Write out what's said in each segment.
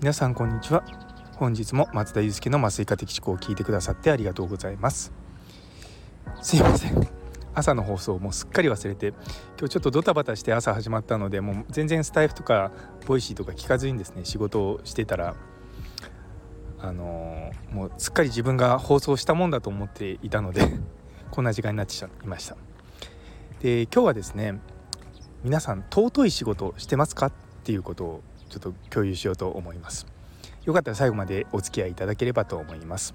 皆さんこんにちは。本日も松田祐介の麻酔科的思考を聞いてくださってありがとうございます。すいません。朝の放送もすっかり忘れて今日ちょっとドタバタして朝始まったのでもう全然スタイフとかボイシーとか聞かずにですね仕事をしてたらあのー、もうすっかり自分が放送したもんだと思っていたのでこんな時間になってしまいました。で今日はですね皆さん尊い仕事してますかっていうことをちょっと共有しようと思います。よかったら最後までお付き合いいただければと思います。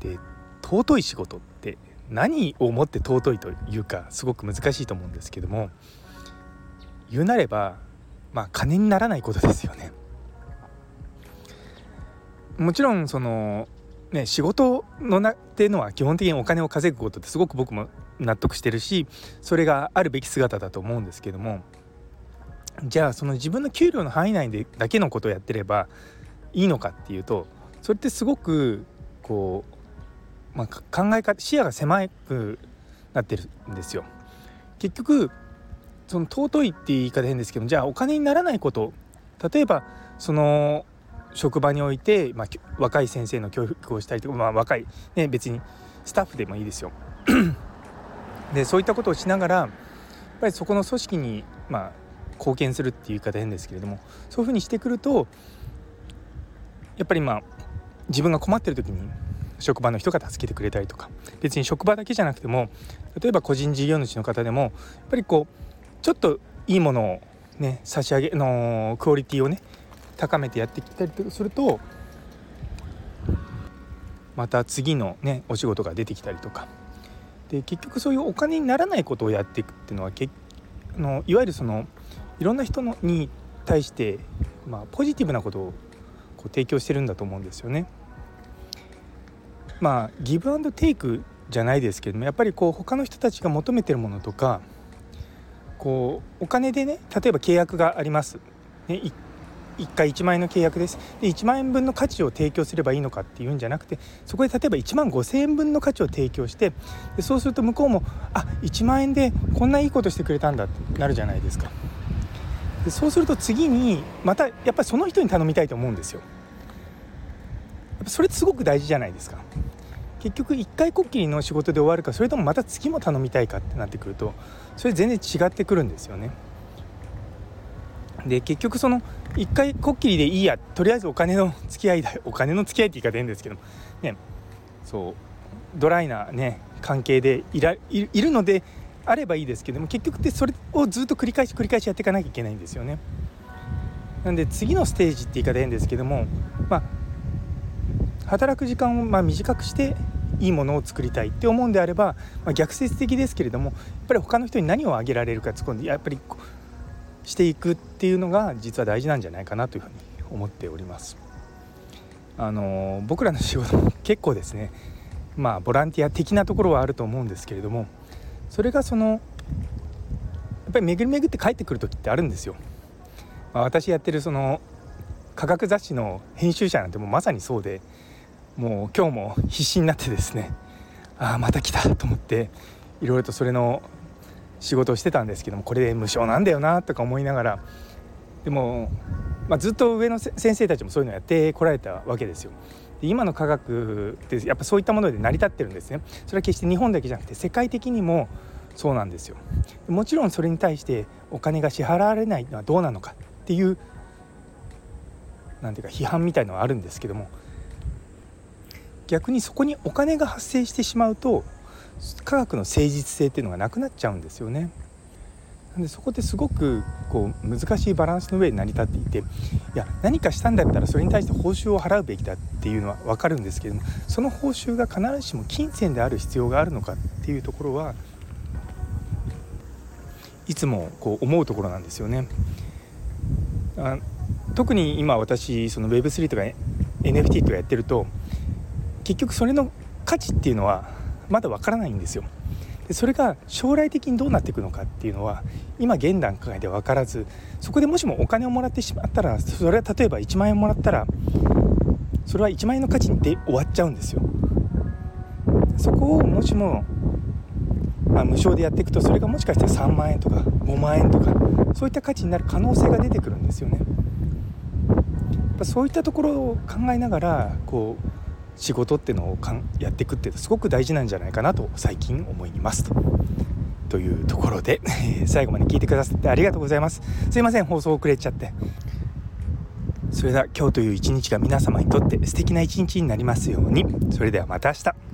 で尊い仕事って何をもって尊いというかすごく難しいと思うんですけども言うなればまあ金にならないことですよね。もちろんそのね仕事のなっていうのは基本的にお金を稼ぐことってすごく僕も納得してるしそれがあるべき姿だと思うんですけどもじゃあその自分の給料の範囲内でだけのことをやってればいいのかっていうとそれってすごくこう、まあ、考え方視野が狭くなってるんですよ。結局その尊いって言い方変ですけどじゃあお金にならないこと例えばその職場において、まあ、若い先生の教育をしたりとか、まあ、若い、ね、別にスタッフでもいいですよ。でそういったことをしながらやっぱりそこの組織に、まあ、貢献するっていう言い方変ですけれどもそういうふうにしてくるとやっぱりまあ自分が困ってる時に職場の人が助けてくれたりとか別に職場だけじゃなくても例えば個人事業主の方でもやっぱりこうちょっといいものをね差し上げのクオリティをね高めてやってきたりするとまた次のねお仕事が出てきたりとかで結局そういうお金にならないことをやっていくっていうのはけのいわゆるそのいろんな人のに対して、まあ、ポジティブなことをこう提供してるんだと思うんですよね。まあギブアンドテイクじゃないですけどもやっぱりこう他の人たちが求めてるものとかこうお金でね例えば契約があります。ね、1回1万円の契約です。で1万円分の価値を提供すればいいのかっていうんじゃなくてそこで例えば1万5,000円分の価値を提供してでそうすると向こうもあ1万円でこんないいことしてくれたんだってなるじゃないですか。でそうすると次にまたやっぱりその人に頼みたいと思うんですよ。やっぱそれってすごく大事じゃないですか。結局1回こっきりの仕事で終わるかそれともまた次も頼みたいかってなってくるとそれ全然違ってくるんですよね。で結局その1回こっきりでいいや。とりあえずお金の 付き合いだお金の 付き合いって言い方変ですけど。ね。そう。ドライなね関係でいらいるのであればいいですけども結局ってそれをずっと繰り返し繰り返しやっていかなきゃいけないんですよね。なんで次のステージって言い方変ですけどもまあ働く時間をま短くしていいものを作りたいって思うんであれば、まあ、逆説的ですけれどもやっぱり他の人に何をあげられるか突っ込んでやっぱりしていくっていうのが実は大事なんじゃないかなというふうに思っております。あの僕らの仕事も結構ですねまあボランティア的なところはあると思うんですけれどもそれがそのやっぱり巡り巡って帰ってくる時ってあるんですよ。まあ、私やってるその科学雑誌の編集者なんてもうまさにそうでもう今日も必死になってですねああまた来たと思っていろいろとそれの仕事をしてたんですけどもこれで無償なんだよなとか思いながらでも、まあ、ずっと上の先生たちもそういうのやってこられたわけですよ。で今の科学ってやっぱそういったもので成り立ってるんですね。それは決して日本だけじゃなくて世界的にもそうなんですよ。もちろんそれに対してお金が支払われないのはどうなのかっていうなんていうか批判みたいのはあるんですけども逆にそこにお金が発生してしまうと科学の誠実性っていうのがなくなっちゃうんですよね。なんでそこってすごくこう難しいバランスの上に成り立っていていや何かしたんだったらそれに対して報酬を払うべきだっていうのは分かるんですけれどもその報酬が必ずしも金銭である必要があるのかっていうところはいつもこう思うところなんですよね。あ特に今私その Web3 とか NFT とかやってると結局それの価値っていうのはまだわからないんですよ。でそれが将来的にどうなっていくのかっていうのは今現段階で分からずそこでもしもお金をもらってしまったらそれは例えば1万円もらったらそれは1万円の価値で終わっちゃうんですよ。そこをもしもまあ、無償でやっていくとそれがもしかしたら3万円とか5万円とかそういった価値になる可能性が出てくるんですよね。そういったところを考えながらこう仕事っていうのをかんやっていくってすごく大事なんじゃないかなと最近思いますと。というところで最後まで聞いてくださってありがとうございます。すいません放送遅れちゃって。それでは今日という一日が皆様にとって素敵な一日になりますようにそれではまた明日